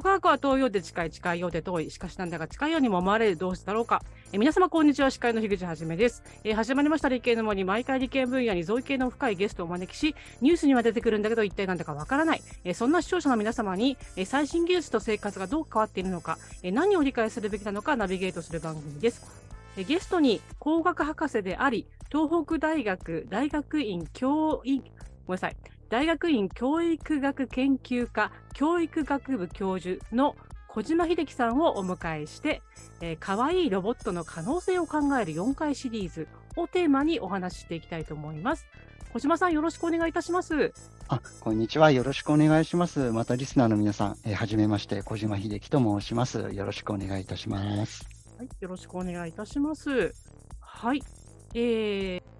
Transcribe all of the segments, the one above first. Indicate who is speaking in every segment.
Speaker 1: 外側は遠いようで近い、近いようで遠い。しかしなんだか近いようにも思われる同士だろうか。え皆様、こんにちは。司会の樋口はじめです。え始まりました理系の森、毎回理系分野に造形の深いゲストをお招きし、ニュースには出てくるんだけど、一体なんだかわからない。えそんな視聴者の皆様に、え最新技術と生活がどう変わっているのか、え何を理解するべきなのかナビゲートする番組です。えゲストに工学博士であり、東北大学大学院教員、ごめんなさい。大学院教育学研究科教育学部教授の小島秀樹さんをお迎えして、えー、かわいいロボットの可能性を考える4回シリーズをテーマにお話ししていきたいと思います。小島さん、よろしくお願いいたします。
Speaker 2: あ、こんにちは。よろしくお願いします。またリスナーの皆さん、えー、はじめまして、小島秀樹と申します。よろしくお願いいたします。
Speaker 1: はい、よろしくお願いいたします。はい、えー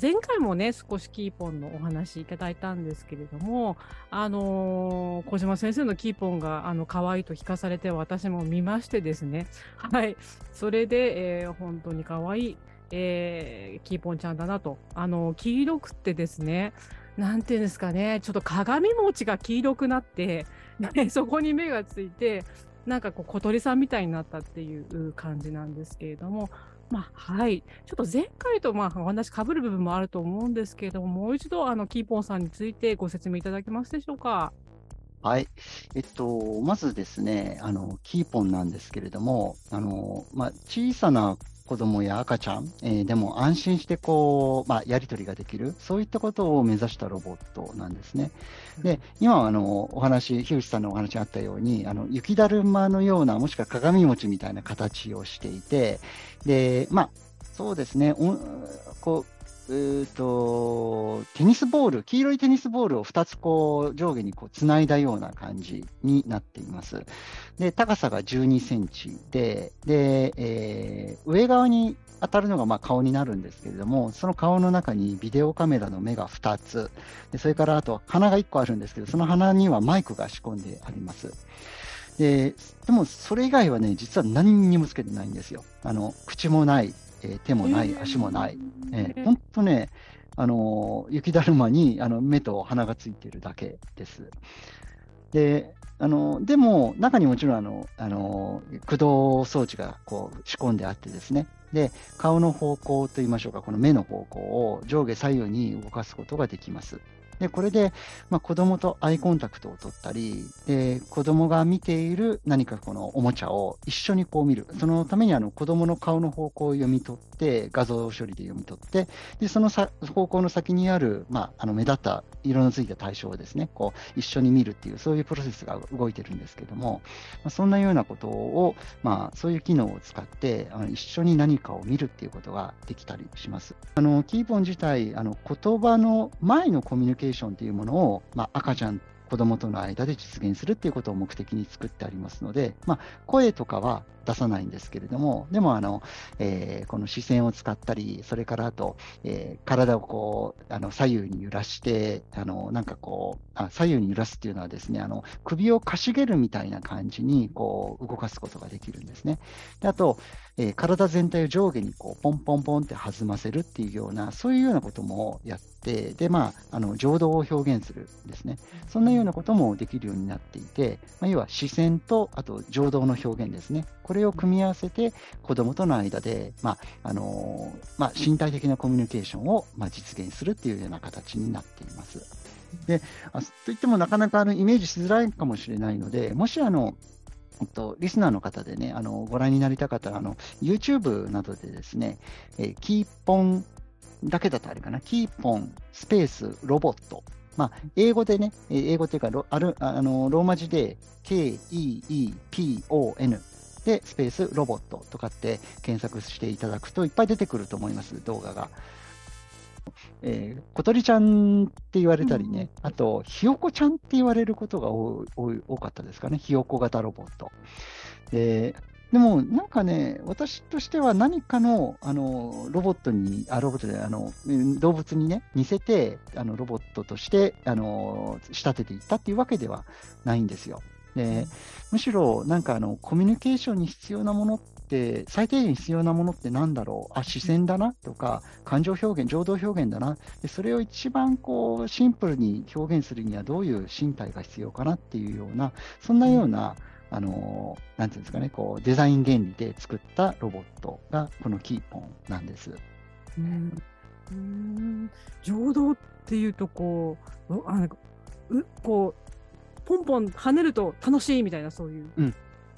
Speaker 1: 前回もね、少しキーポンのお話いただいたんですけれども、あのー、小島先生のキーポンが、あの、可愛いと聞かされて、私も見ましてですね。はい。それで、えー、本当に可愛い、えー、キーポンちゃんだなと。あの、黄色くってですね、なんていうんですかね、ちょっと鏡餅が黄色くなって、ね、そこに目がついて、なんかこう小鳥さんみたいになったっていう感じなんですけれども、まあ、はい。ちょっと前回とまあお話かぶる部分もあると思うんですけれども、もう一度あのキーポンさんについてご説明いただけますでしょうか？
Speaker 2: はい。えっと、まずですね、あの、キーポンなんですけれども、あの、まあ、小さな子供や赤ちゃん、えー、でも安心してこう、まあ、やり取りができる、そういったことを目指したロボットなんですね。で、今、あの、お話、樋口さんのお話あったように、あの、雪だるまのような、もしくは鏡餅みたいな形をしていて、で、まあ、そうですね、こう、えと、テニスボール、黄色いテニスボールを2つこう上下にこうつないだような感じになっています。で、高さが12センチで、で、えー、上側に当たるのがまあ顔になるんですけれども、その顔の中にビデオカメラの目が2つ、でそれからあと鼻が1個あるんですけど、その鼻にはマイクが仕込んであります。ででも、それ以外はね、実は何にもつけてないんですよ。あの口もない、えー、手もない、足もない。えー、本当ね、あの雪だるまにあの目と鼻がついてるだけです。で、あのでも、中にもちろんあのあの駆動装置がこう仕込んであってですね、で顔の方向といいましょうか、この目の方向を上下左右に動かすことができます。で、これで、まあ、子供とアイコンタクトを取ったり、で、子供が見ている何かこのおもちゃを一緒にこう見る。そのためにあの子供の顔の方向を読み取って、画像処理で読み取って、で、そのさ方向の先にある、まあ、あの目立った色のついた対象をですね、こう一緒に見るっていう、そういうプロセスが動いてるんですけども、まあ、そんなようなことを、まあ、そういう機能を使って、あの一緒に何かを見るっていうことができたりします。あの、キーポン自体、あの言葉の前のコミュニケーションというものを、まあ、赤ちゃん子供との間で実現するっていうことを目的に作ってありますので、まあ、声とかは出さないんですけれども、でもあの、えー、この視線を使ったり、それからあと、えー、体をこうあの左右に揺らして、あのなんかこうあ、左右に揺らすっていうのはですね、あの首をかしげるみたいな感じにこう動かすことができるんですね。であと、えー、体全体を上下にこうポンポンポンって弾ませるっていうような、そういうようなこともやって、で、まあ、あの情動を表現するですね。そんなようなこともできるようになっていて、まあ、要は視線と、あと情動の表現ですね。これを組み合わせて、子供との間で、まあ、あのー、まあ、身体的なコミュニケーションを、まあ、実現するっていうような形になっています。で、あといってもなかなかあのイメージしづらいかもしれないので、もしあの、えっと、リスナーの方でね、あのご覧になりたかったら、あの YouTube などでですね、えー、キーポンだけだとあれかな、キーポンスペースロボット。まあ、英語でね、英語っていうか、あるあのローマ字で KEEPON で、スペースロボットとかって検索していただくといっぱい出てくると思います、動画が。えー、小鳥ちゃんって言われたりね、うん、あと、ひよこちゃんって言われることが多多かったですかね、ひよこ型ロボット。ででも、なんかね、私としては何かのあのロボットに、あロボットであの動物にね、似せてあのロボットとしてあの仕立てていったっていうわけではないんですよ。でむしろなんかあのコミュニケーションに必要なものって最低限必要なものってなんだろう？あ視線だなとか感情表現情動表現だなでそれを一番こうシンプルに表現するにはどういう身体が必要かなっていうようなそんなような、あのなんていうんですかねこうデザイン原理で作ったロボットがこのキーポンなんです。
Speaker 1: うんうん情動っていうとこううあなんかうこうポンポン跳ねると楽しいみたいなそういう。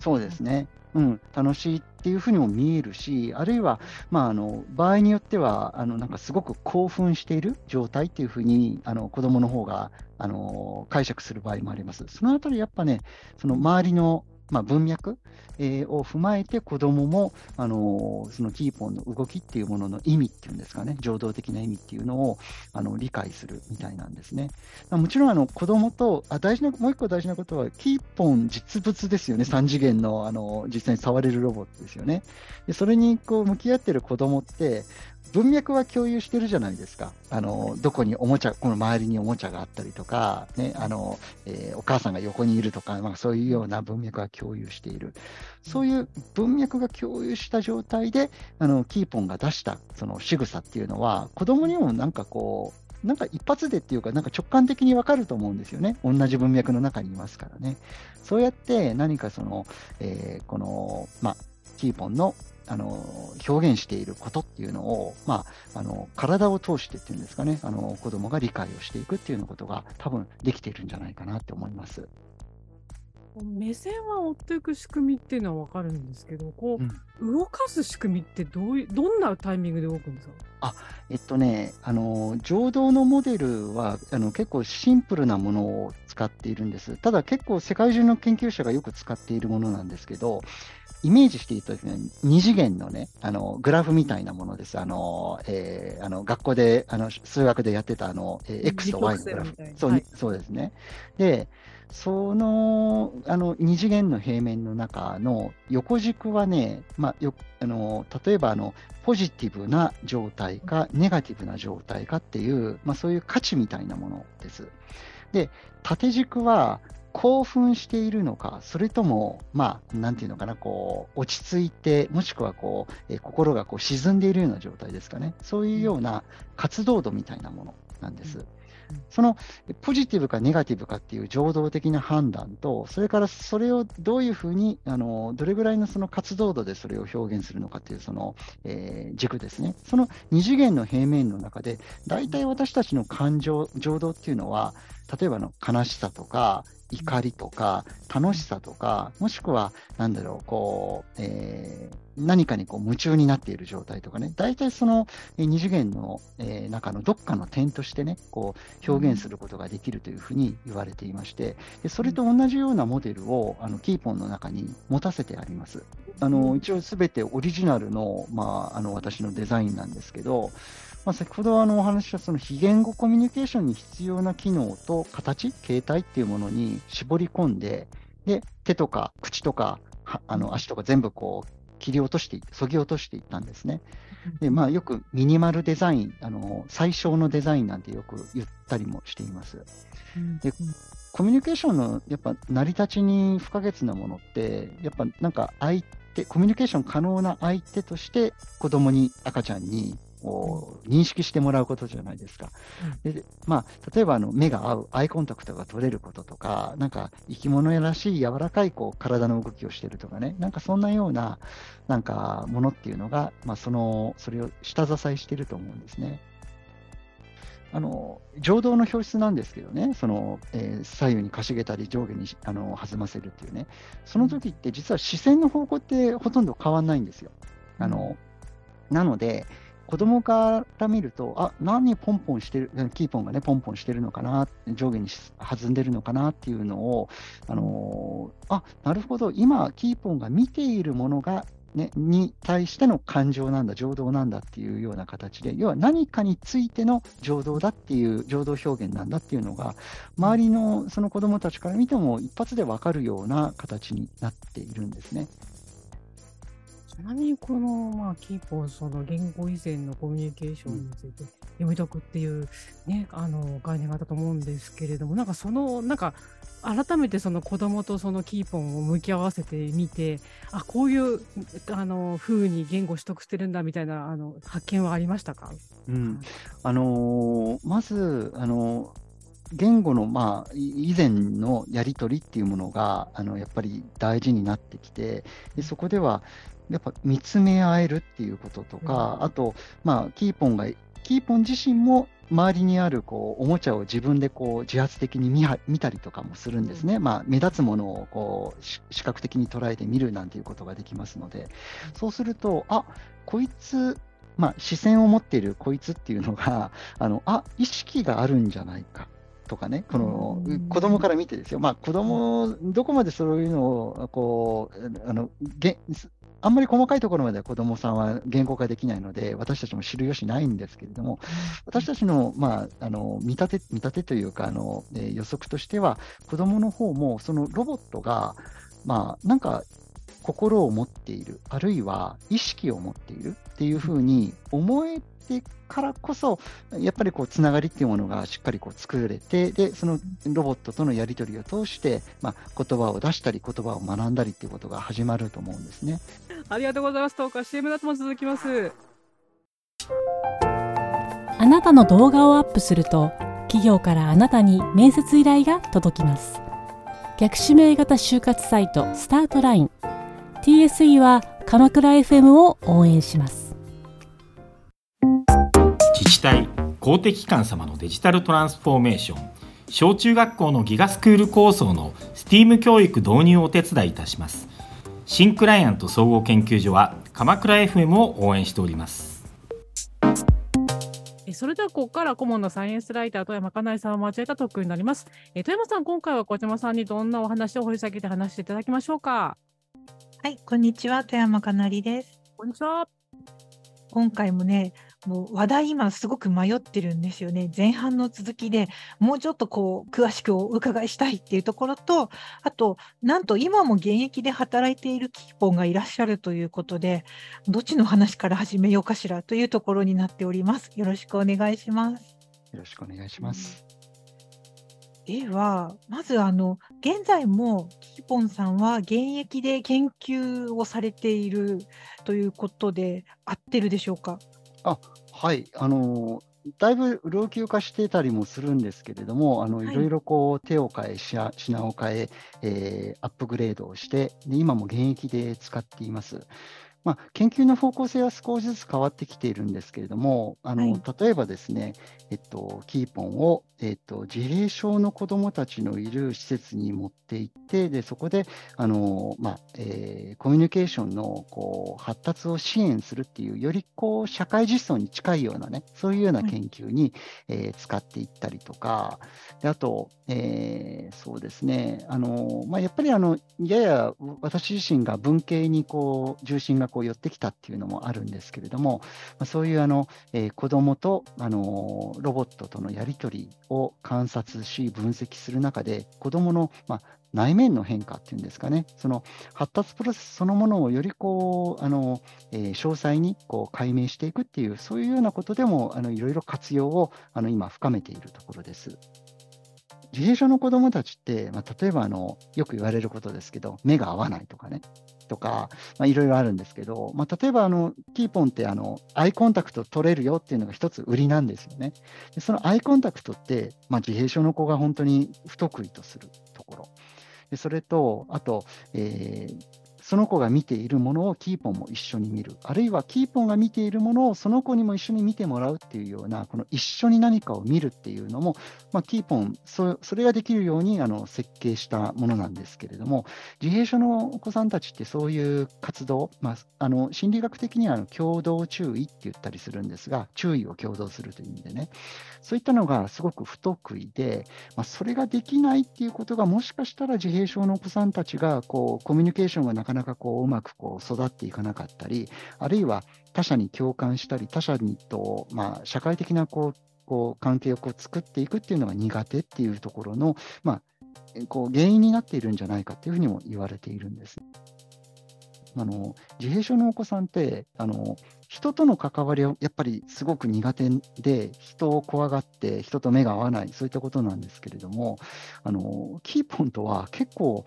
Speaker 2: そうですね。うん、楽しいっていうふうにも見えるし、あるいは、まあ、あの場合によってはあの、なんかすごく興奮している状態っていうふうにあの子供の方があの解釈する場合もあります。そのあたり、やっぱね、その周りの、まあ、文脈、えーを踏まえて、子供もあのそのキーポンの動きっていうものの意味っていうんですかね、情動的な意味っていうのをあの理解するみたいなんですね。もちろんあの子供とあ大事な、もう一個大事なことは、キーポン実物ですよね、3次元のあの実際に触れるロボットですよね。でそれにこう向き合ってる子供って、文脈は共有してるじゃないですか。あのどこにおもちゃ、この周りにおもちゃがあったりとか、ねあのえーお母さんが横にいるとか、まあ、そういうような文脈は共有している。そういう文脈が共有した状態で、あのキーポンが出したその仕草っていうのは、子供にもなんかこう、なんか一発でっていうか、なんか直感的にわかると思うんですよね。同じ文脈の中にいますからね。そうやって何かその、えーこの、まあ、キーポンのあの表現していることっていうのを、まあ、あの体を通してっていうんですかね、あの子供が理解をしていくっていうようなことが多分できているんじゃないかなって思います。
Speaker 1: 目線は追っていく仕組みっていうのは分かるんですけど、こう、動かす仕組みってどういうどんなタイミングで動くんですか？
Speaker 2: えっとね、あの情動のモデルはあの結構シンプルなものを使っているんです。ただ結構世界中の研究者がよく使っているものなんですけど、イメージしていただくには2次元のね、あのグラフみたいなものです。あの、えーあの学校であの数学でやってたあの、えー X と Y のグラフ。そう,、
Speaker 1: はい
Speaker 2: そうですね。で、そのあの2次元の平面の中の横軸はね、まあ、よあの例えばあのポジティブな状態かネガティブな状態かっていう、まあ、そういう価値みたいなものです。で、縦軸は興奮しているのか、それとも、まあ、なんていうのかな、こう、落ち着いて、もしくはこう、えー心がこう沈んでいるような状態ですかね。そういうような活動度みたいなものなんです。
Speaker 1: うん
Speaker 2: そのポジティブかネガティブかっていう情動的な判断と、それからそれをどういうふうに、あのどれぐらいのその活動度でそれを表現するのかっていうその、えー軸ですね。その2次元の平面の中で、大体私たちの感情、情動っていうのは、例えばの悲しさとか、怒りとか、楽しさとか、もしくは、なんだろう、こう、えー何かにこう夢中になっている状態とかね、大体そのえー二次元の、えー中のどっかの点としてね、こう表現することができるというふうに言われていまして、でそれと同じようなモデルをあのキーポンの中に持たせてあります。あの一応すべてオリジナルの,、まあ、あの私のデザインなんですけど、まあ、先ほどあのお話ししたその非言語コミュニケーションに必要な機能と形、形態っていうものに絞り込んで、で手とか口とかはあの足とか全部こう切り落としてい、そぎ落としていったんですね。で、まあ、よくミニマルデザイン、あの最小のデザインなんてよく言ったりもしています。でコミュニケーションのやっぱ成り立ちに不可欠なものって、やっぱなんか相手、コミュニケーション可能な相手として子供に、赤ちゃんに認識してもらうことじゃないですか。でまあ、例えばあの目が合う、アイコンタクトが取れることとか、なんか生き物らしい柔らかいこう体の動きをしているとかね、なんかそんなようななんかものっていうのが、まあ、そのそれを下支えしていると思うんですね。あの情動の表出なんですけどね、そのえー左右にかしげたり上下にあの弾ませるっていうね、その時って実は視線の方向ってほとんど変わんないんですよ。あのなので、子供から見ると、あ何ポンポンしてる、キーポンがね、ポンポンしてるのかな、上下に弾んでるのかなっていうのを、あのーあなるほど、今、キーポンが見ているものが、ね、に対しての感情なんだ、情動なんだっていうような形で、要は何かについての情動だっていう、情動表現なんだっていうのが、周りのその子供たちから見ても一発で分かるような形になっているんですね。
Speaker 1: ちなみにこの、まあ、キーポン、その言語以前のコミュニケーションについて読み解くっていう、ね、あの概念があったと思うんですけれども、なんかその、なんか改めてその子供とそのキーポンを向き合わせてみて、あこういうあの風に言語取得してるんだみたいなあの発見はありましたか、
Speaker 2: うん。あのー、まず、あの言語の、まあ、以前のやり取りっていうものがあのやっぱり大事になってきてでそこではやっぱ見つめ合えるっていうこととか、うん、あと、まあ、キーポンがキーポン自身も周りにあるこうおもちゃを自分でこう自発的に見見たりとかもするんですね、まあ、目立つものをこう視覚的に捉えて見るなんていうことができますので、そうすると、あこいつ、まあ、視線を持っているこいつっていうのが、あのあ意識があるんじゃないか。とかね、この子供から見てですよ、まあ、子供どこまでそういうのをこうあのげあんまり細かいところまでは子どもさんは言語化できないので、私たちも知る由ないんですけれども、私たちの,、まあ、あの見立て見立てというかあの、えー、予測としては、子どもの方もそのロボットが、まあ、なんか心を持っている、あるいは意識を持っているっていうふうに思えてからこそ、やっぱりこうつながりっていうものがしっかりこう作れて、でそのロボットとのやり取りを通して、まあ、言葉を出したり、言葉を学んだりっていうことが始まると思うんですね。
Speaker 1: ありがとうございます。トーク CM だとも続きます。
Speaker 3: あなたの動画をアップすると、企業からあなたに面接依頼が届きます。逆指名型就活サイトスタートライン TSE は鎌倉 FM を応援します
Speaker 4: 自治体公的機関様のデジタルトランスフォーメーション小中学校のギガスクール構想の STEAM 教育導入をお手伝いいたします新クライアント総合研究所は鎌倉 FM を応援しております
Speaker 1: それではここから顧問のサイエンスライター富山かなえさんを交えた特訓になります。富山さん、今回は小島さんにどんなお話を掘り下げて話していただきましょうか？
Speaker 5: はい、こんにちは、富山かなりです。
Speaker 1: こんにちは。
Speaker 5: 今回もね、もう話題今すごく迷ってるんですよね。前半の続きでもうちょっとこう詳しくお伺いしたいっていうところと、あとなんと今も現役で働いているキーポンがいらっしゃるということで、どっちの話から始めようかしらというところになっております。よろしくお願いします。
Speaker 2: よろしくお願いします。
Speaker 5: では、まずあの現在もキーポンさんは現役で研究をされているということで合ってるでしょうか？
Speaker 2: あはい、あのだいぶ老朽化してたりもするんですけれども、あの、はい、いろいろこう手を変え、品を変ええー、アップグレードをしてで、今も現役で使っています。まあ、研究の方向性は少しずつ変わってきているんですけれども、あの、はい、例えばですね、えっと、キーポンを、えっと、自閉症の子どもたちのいる施設に持って行って、でそこであの、まあえー、コミュニケーションのこう発達を支援するっていう、よりこう社会実装に近いようなね、そういうような研究に、はい、えー、使っていったりとか、であと、えー、そうですね、あのまあ、やっぱりあのやや私自身が文系にこう重心がこう寄ってきたっていうのもあるんですけれども、ま、そういうあの、えー、子どもとあのロボットとのやり取りを観察し、分析する中で、子どもの、まあ、内面の変化っていうんですかね、その発達プロセスそのものをよりこうあの、えー、詳細にこう解明していくっていう、そういうようなことでもあのいろいろ活用をあの今、深めているところです。自閉症の子どもたちって、まあ、例えばあのよく言われることですけど、目が合わないとかね、とか、いろいろあるんですけど、まあ、例えばあのキーポンってあのアイコンタクト取れるよっていうのが一つ売りなんですよね。でそのアイコンタクトって、まあ、自閉症の子が本当に不得意とするところ。でそれと、あと、えー、その子が見ているものをキーポンも一緒に見る、あるいはキーポンが見ているものをその子にも一緒に見てもらうっていうような、この一緒に何かを見るっていうのも、まあ、キーポンそ、それができるようにあの設計したものなんですけれども、自閉症のお子さんたちってそういう活動、まあ、あの心理学的には共同注意って言ったりするんですが、注意を共同するという意味でね、そういったのがすごく不得意で、まあ、それができないっていうことが、もしかしたら自閉症のお子さんたちがこうコミュニケーションがなかなかこううまくこう育っていかなかったり、あるいは他者に共感したり、他者にと、まあ、社会的なこうこう関係をこう作っていくっていうのが苦手っていうところの、まあ、こう原因になっているんじゃないかっていうふうにも言われているんです。あの自閉症のお子さんってあの人との関わりはやっぱりすごく苦手で人を怖がって人と目が合わないそういったことなんですけれどもあのキーポンとは結構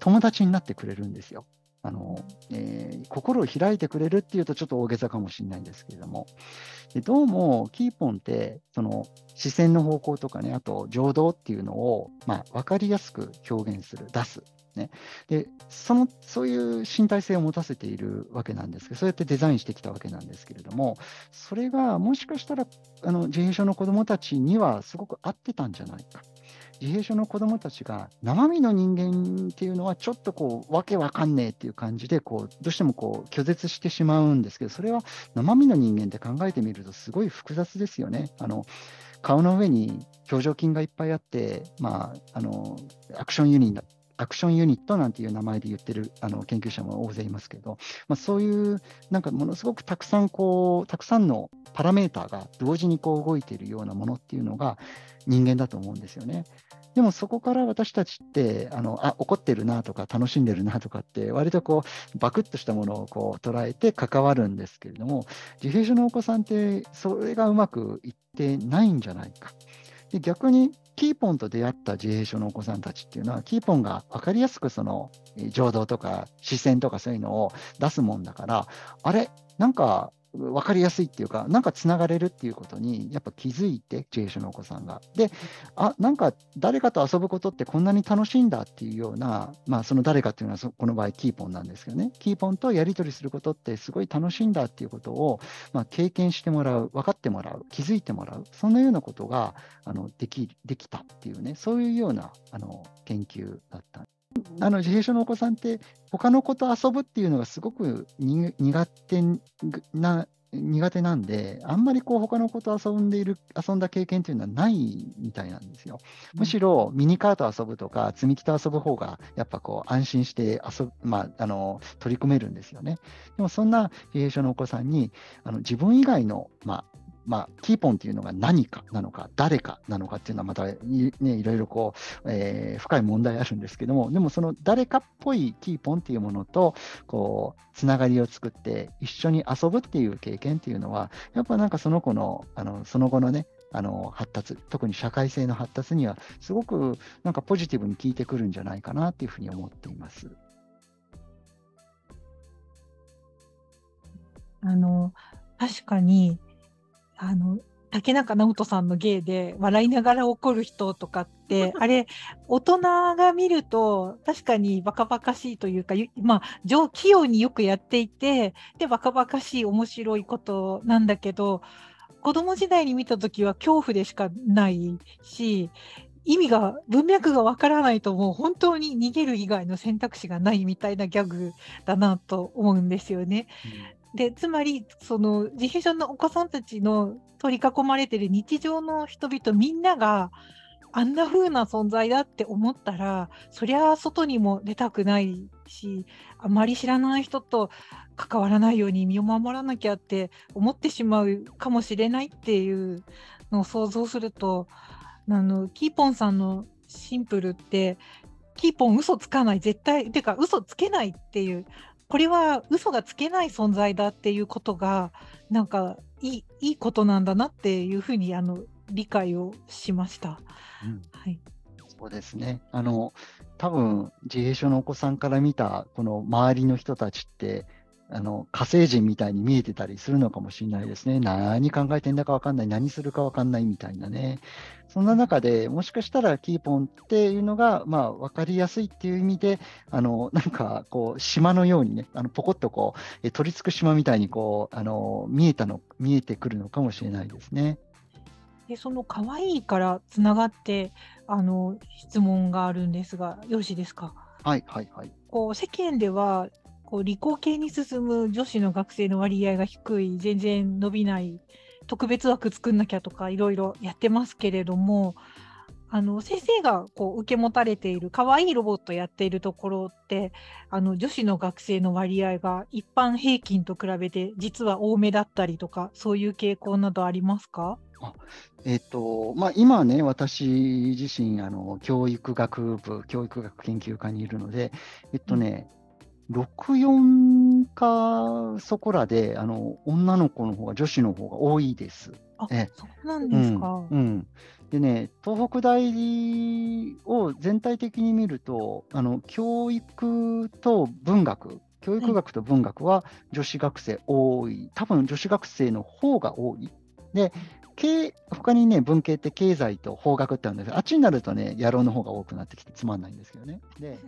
Speaker 2: 友達になってくれるんですよ。あのえー、心を開いてくれるっていうとちょっと大げさかもしれないんですけれども。でどうもキーポンってその視線の方向とかねあと情動っていうのを、まあ、分かりやすく表現する出す。ね、でそのそういう身体性を持たせているわけなんですけど、そうやってデザインしてきたわけなんですけれども、それがもしかしたらあの自閉症の子どもたちにはすごく合ってたんじゃないか。自閉症の子どもたちが生身の人間っていうのはちょっとこうわけわかんねえっていう感じでこうどうしてもこう拒絶してしまうんですけどそれは生身の人間って考えてみるとすごい複雑ですよね。あの顔の上に表情筋がいっぱいあって、まあ、あのアクションユニットアクションユニットなんていう名前で言ってるあの研究者も大勢いますけど、まあ、そういうなんかものすごくたくさんこうたくさんのパラメーターが同時にこう動いているようなものっていうのが人間だと思うんですよね。でもそこから私たちってあのあ怒ってるなとか楽しんでるなとかって割とこうバクッとしたものをこう捉えて関わるんですけれども自閉症のお子さんってそれがうまくいってないんじゃないか。で逆にキーポンと出会った自閉症のお子さんたちっていうのは、キーポンが分かりやすくその情動とか視線とかそういうのを出すもんだから、あれ、なんか分かりやすいっていうか、なんかつながれるっていうことに、やっぱ気づいて、自閉症のお子さんが。で、あなんか誰かと遊ぶことってこんなに楽しいんだっていうような、まあ、その誰かっていうのは、この場合、キーポンなんですけどね、キーポンとやり取りすることってすごい楽しいんだっていうことを、まあ、経験してもらう、分かってもらう、気づいてもらう、そんなようなことがあのできできたっていうね、そういうようなあの研究だったあの自閉症のお子さんって、他の子と遊ぶっていうのがすごく苦手な苦手なんで、あんまりこう他の子と遊んでいる、遊んだ経験っていうのはないみたいなんですよ。むしろミニカート遊ぶとか、積み木と遊ぶ方が、やっぱこう安心して遊ぶ、まあ、あの取り組めるんですよね。でもそんな自閉症のお子さんに、あの自分以外の、まあ、まあ、キーポンっていうのが何かなのか、誰かなのかっていうのはまた、ね、いろいろこう、えー、深い問題あるんですけども、でもその誰かっぽいキーポンっていうものと、こう、つながりを作って一緒に遊ぶっていう経験っていうのは、やっぱなんかその子の、あの、その後のね、あの発達、特に社会性の発達には、すごくなんかポジティブに効いてくるんじゃないかなっていうふうに思っています。
Speaker 5: あの確かにあの竹中直人さんの芸で笑いながら怒る人とかって あれ大人が見ると確かにバカバカしいというかまあ上器用によくやっていてでバカバカしい面白いことなんだけど子供時代に見た時は恐怖でしかないし意味が文脈がわからないともう本当に逃げる以外の選択肢がないみたいなギャグだなと思うんですよね。でつまりその自閉症のお子さんたちの取り囲まれてる日常の人々みんながあんな風な存在だって思ったらそりゃ外にも出たくないしあまり知らない人と関わらないように身を守らなきゃって思ってしまうかもしれないっていうのを想像するとあのキーポンさんのシンプルってキーポン嘘つかない絶対てか嘘つけないっていうこれは嘘がつけない存在だっていうことがなんかいいいいことなんだなっていうふうにあの理解をしました。うん、はい、
Speaker 2: そうですね。あの多分自閉症のお子さんから見たこの周りの人たちってあの火星人みたいに見えてたりするのかもしれないですね。何考えてんだか分かんない、何するか分かんないみたいなね。そんな中でもしかしたらキーポンっていうのが、まあ、分かりやすいっていう意味で、あのなんかこう島のようにね、あのポコッとこうえ取り付く島みたいにこうあの見えたの見えてくるのかもしれないですね。
Speaker 5: でその可愛いからつながってあの質問があるんですが、よろしいですか？
Speaker 2: はいはいはい。
Speaker 5: こう世間ではこう理工系に進む女子の学生の割合が低い、全然伸びない、特別枠作んなきゃとかいろいろやってますけれども、あの先生がこう受け持たれている可愛いいロボットやっているところってあの女子の学生の割合が一般平均と比べて実は多めだったりとかそういう傾向などありますか？あ
Speaker 2: えーとまあ、今ね、私自身あの、教育学部、教育学研究科にいるので、えっとね、64かそこらで、あの女の子の方が女子の方が多いです。
Speaker 5: あ
Speaker 2: ええ、
Speaker 5: そうなんですか。
Speaker 2: うんうんでね、東北大を全体的に見ると、あの教育と文学、教育学と文学は女子学生多い、多分女子学生の方が多い。で、経他にね、文系って経済と法学ってあるんですけど、あっちになるとね、野郎の方が多くなってきてつまんないんですけどね。で、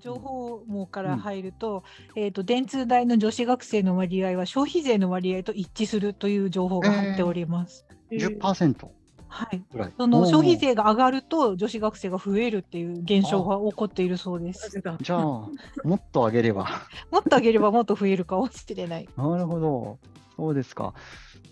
Speaker 5: 情報網から入ると,、えー、と電通大の女子学生の割合は消費税の割合と一致するという情報が入っております。
Speaker 2: 10%
Speaker 5: はい。その消費税が上がると女子学生が増えるっていう現象が起こっているそうです。
Speaker 2: じゃあ、もっと上げれば。
Speaker 5: もっと上げればもっと増えるかもしれない。
Speaker 2: なるほど。そうですか。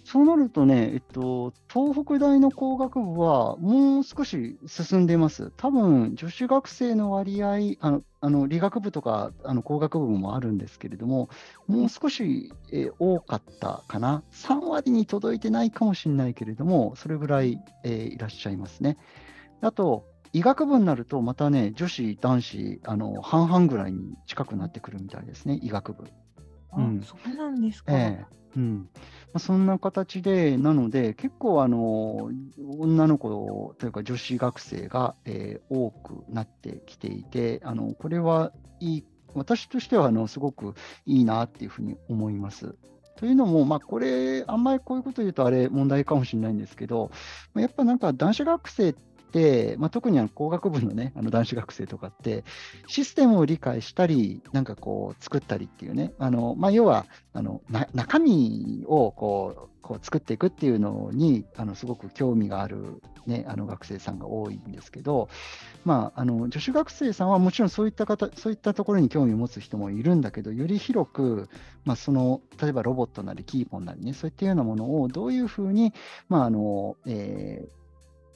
Speaker 2: そうなるとね、えっと、東北大の工学部はもう少し進んでいます。多分、女子学生の割合、あの、あの理学部とかあの工学部もあるんですけれども、もう少し、え多かったかな。3割に届いてないかもしれないけれども、それぐらい、えーいらっしゃいますね。あと、医学部になると、またね、女子、男子、あの半々ぐらいに近くなってくるみたいですね、医学部。
Speaker 5: あ
Speaker 2: うん
Speaker 5: そうなんですか。
Speaker 2: ええうんまあ、そんな形で、なので、結構あの、女の子というか女子学生が、えー多くなってきていて、あのこれはいい、私としてはあのすごくいいなっていうふうに思います。というのも、まあ、これ、あんまりこういうこと言うとあれ問題かもしれないんですけど、まあやっぱなんか男子学生って、まあ、特にあの工学部のね、あの男子学生とかって、システムを理解したり、なんかこう作ったりっていうね、あのまあ、要はあの中身をこうこう作っていくっていうのにあのすごく興味がある、ね、あの学生さんが多いんですけど、まあ、あの女子学生さんはもちろんそういった方そういったところに興味を持つ人もいるんだけど、より広く、まあ、その例えばロボットなりキーポンなりね、そういったようなものをどういうふうに、まああのえー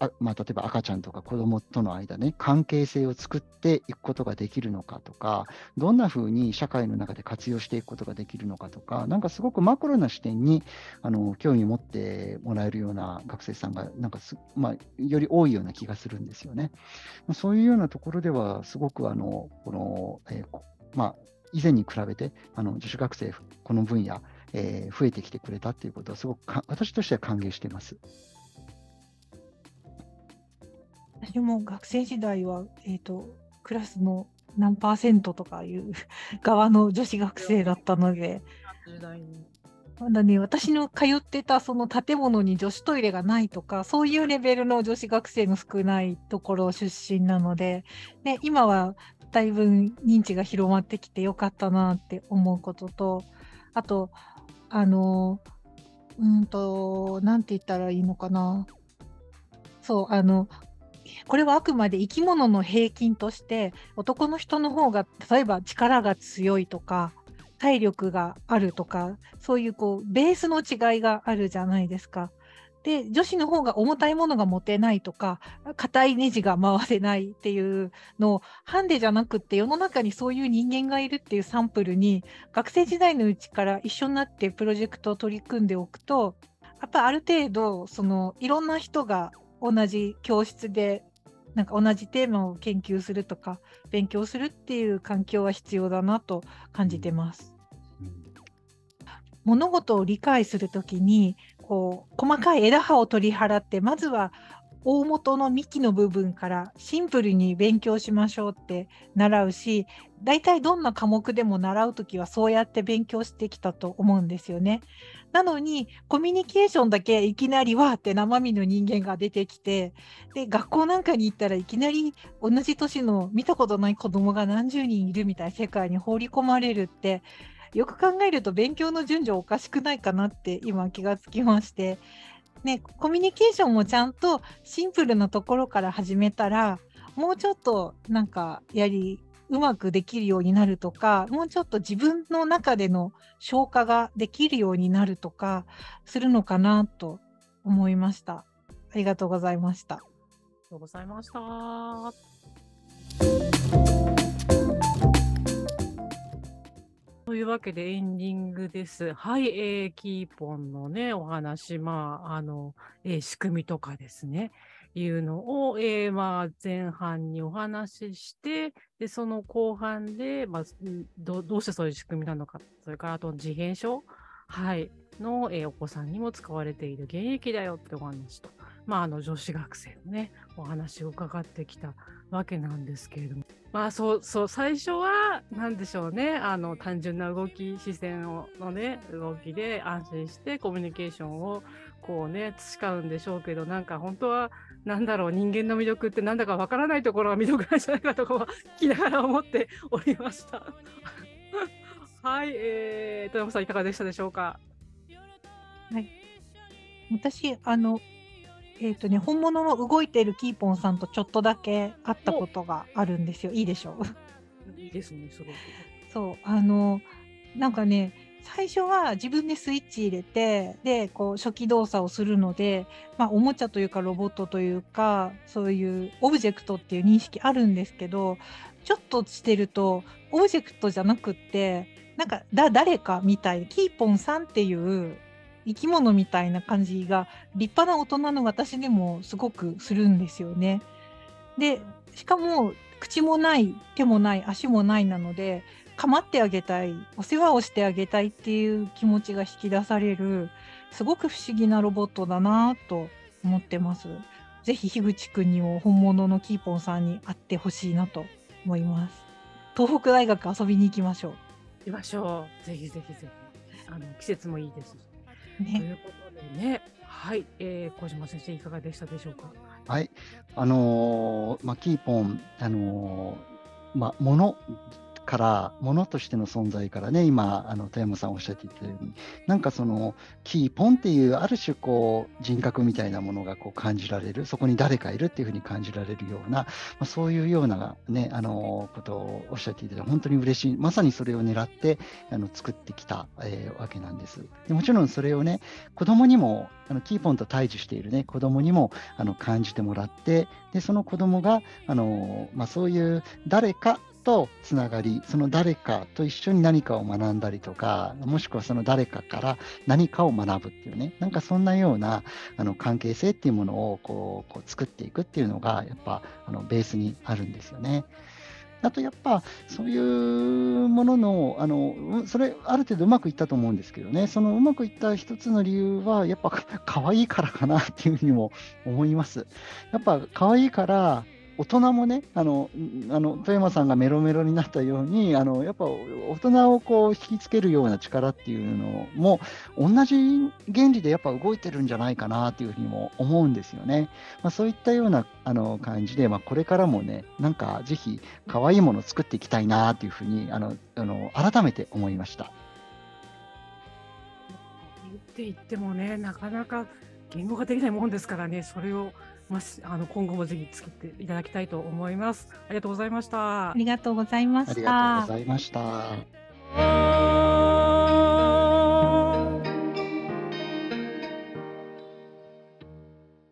Speaker 2: あまあ、例えば赤ちゃんとか子供との間ね、関係性を作っていくことができるのかとか、どんなふうに社会の中で活用していくことができるのかとか、なんかすごくマクロな視点にあの興味を持ってもらえるような学生さんがなんか、まあ、より多いような気がするんですよね。そういうようなところでは、すごくあのこの、えーまあ、以前に比べてあの女子学生、この分野、えー増えてきてくれたということは、すごく私としては歓迎しています。
Speaker 5: 私も学生時代は、えー、とクラスの何パーセントとかいう 側の女子学生だったので、まだね、私の通ってたその建物に女子トイレがないとか、そういうレベルの女子学生の少ないところ出身なので、で今はだいぶ認知が広まってきてよかったなって思うことと、あと、あの、うんと、なんて言ったらいいのかな。そう、あの、これはあくまで生き物の平均として男の人の方が例えば力が強いとか体力があるとかそういうこうベースの違いがあるじゃないですか。で女子の方が重たいものが持てないとか硬いネジが回せないっていうのをハンデじゃなくって世の中にそういう人間がいるっていうサンプルに学生時代のうちから一緒になってプロジェクトを取り組んでおくとやっぱある程度そのいろんな人が同じ教室でなんか同じテーマを研究するとか勉強するっていう環境は必要だなと感じてます。物事を理解するときにこう細かい枝葉を取り払ってまずは大元の幹の部分からシンプルに勉強しましょうって習うし大体どんな科目でも習うときはそうやって勉強してきたと思うんですよね。なのにコミュニケーションだけいきなりわーって生身の人間が出てきてで学校なんかに行ったらいきなり同じ年の見たことない子供が何十人いるみたいな世界に放り込まれるってよく考えると勉強の順序おかしくないかなって今気がつきまして、ね、コミュニケーションもちゃんとシンプルなところから始めたらもうちょっとなんかやりうまくできるようになるとかもうちょっと自分の中での消化ができるようになるとかするのかなと思いました。ありがとうございました。
Speaker 1: ありがとうございました。というわけでエンディングです。はい、えー、キーポンのね、お話、まあ、あの、えー仕組みとかですね、いうのを、えーまあ、前半にお話しして、で、その後半で、まあ、どどうしてそういう仕組みなのか、それからあと自閉症、はい、の、えーお子さんにも使われている現役だよってお話と、まあ、あの女子学生のね、お話を伺ってきたわけなんですけれども、まあそうそう最初は何でしょうねあの単純な動き視線をのね動きで安心してコミュニケーションをこうね培うんでしょうけどなんか本当はなんだろう人間の魅力ってなんだかわからないところが魅力なんじゃないかとかは聞きながら思っておりました。はい、えー、富山さんいかがでしたでしょうか？
Speaker 5: はい私、あの、えっ、とね、本物の動いているキーポンさんとちょっとだけ会ったことがあるんですよ。いいでしょう？
Speaker 1: いいですねすごく。
Speaker 5: そう、あの、なんかね、最初は自分でスイッチ入れて、で、こう、初期動作をするので、まあ、おもちゃというか、ロボットというか、そういうオブジェクトっていう認識あるんですけど、ちょっとしてると、オブジェクトじゃなくって、なんか、だ、誰かみたい、キーポンさんっていう生き物みたいな感じが、立派な大人の私でもすごくするんですよね。で、しかも、口もない、手もない、足もないなので、構ってあげたい、お世話をしてあげたいっていう気持ちが引き出される、すごく不思議なロボットだなと思ってます。ぜひ樋口くんにも本物のキーポンさんに会ってほしいなと思います。東北大学遊びに行きましょう
Speaker 1: 行きましょう。ぜひぜひぜひ。あの季節もいいですし。
Speaker 5: う。
Speaker 1: とい
Speaker 5: ね。
Speaker 1: うことでね、はい、えー、小島先生いかがでしたでしょうか？
Speaker 2: はい、あのーまあ、キーポン、あのーまあ、ものから、ものとしての存在からね、今、あの富山さんおっしゃっていたように、なんかその、キーポンっていう、ある種こう、人格みたいなものがこう感じられる、そこに誰かいるっていうふうに感じられるような、まあ、そういうようなね、あのことをおっしゃっていただいて、本当に嬉しい、まさにそれを狙って、あの作ってきた、えーわけなんです。でもちろんそれをね、子供にも、あのキーポンと対峙しているね、子供にもあの感じてもらって、でその子供があのまあ、そういう誰かとつながり、その誰かと一緒に何かを学んだりとか、もしくはその誰かから何かを学ぶっていうね、なんかそんなようなあの関係性っていうものをこうこう作っていくっていうのが、やっぱあのベースにあるんですよね。あとやっぱそういうものの、あのそれ、ある程度うまくいったと思うんですけどね、そのうまくいった一つの理由は、やっぱ可愛いからかなっていうふうにも思います。やっぱ可愛いから、大人もね、あの、あの富山さんがメロメロになったように、あのやっぱ大人をこう引きつけるような力っていうのも、同じ原理でやっぱ動いてるんじゃないかなっていうふうにも思うんですよね。まあ、そういったようなあの感じで、まあ、これからもね、なんかぜひ可愛いものを作っていきたいなっていうふうにあのあの改めて思いました。
Speaker 1: って言ってもね、なかなか言語ができないもんですからね、それを、まあ、しあの今後もぜひ作っていただきたいと思います。ありがとうございました
Speaker 5: あ。りがとうございま
Speaker 2: あり
Speaker 5: した。
Speaker 2: がとうございました。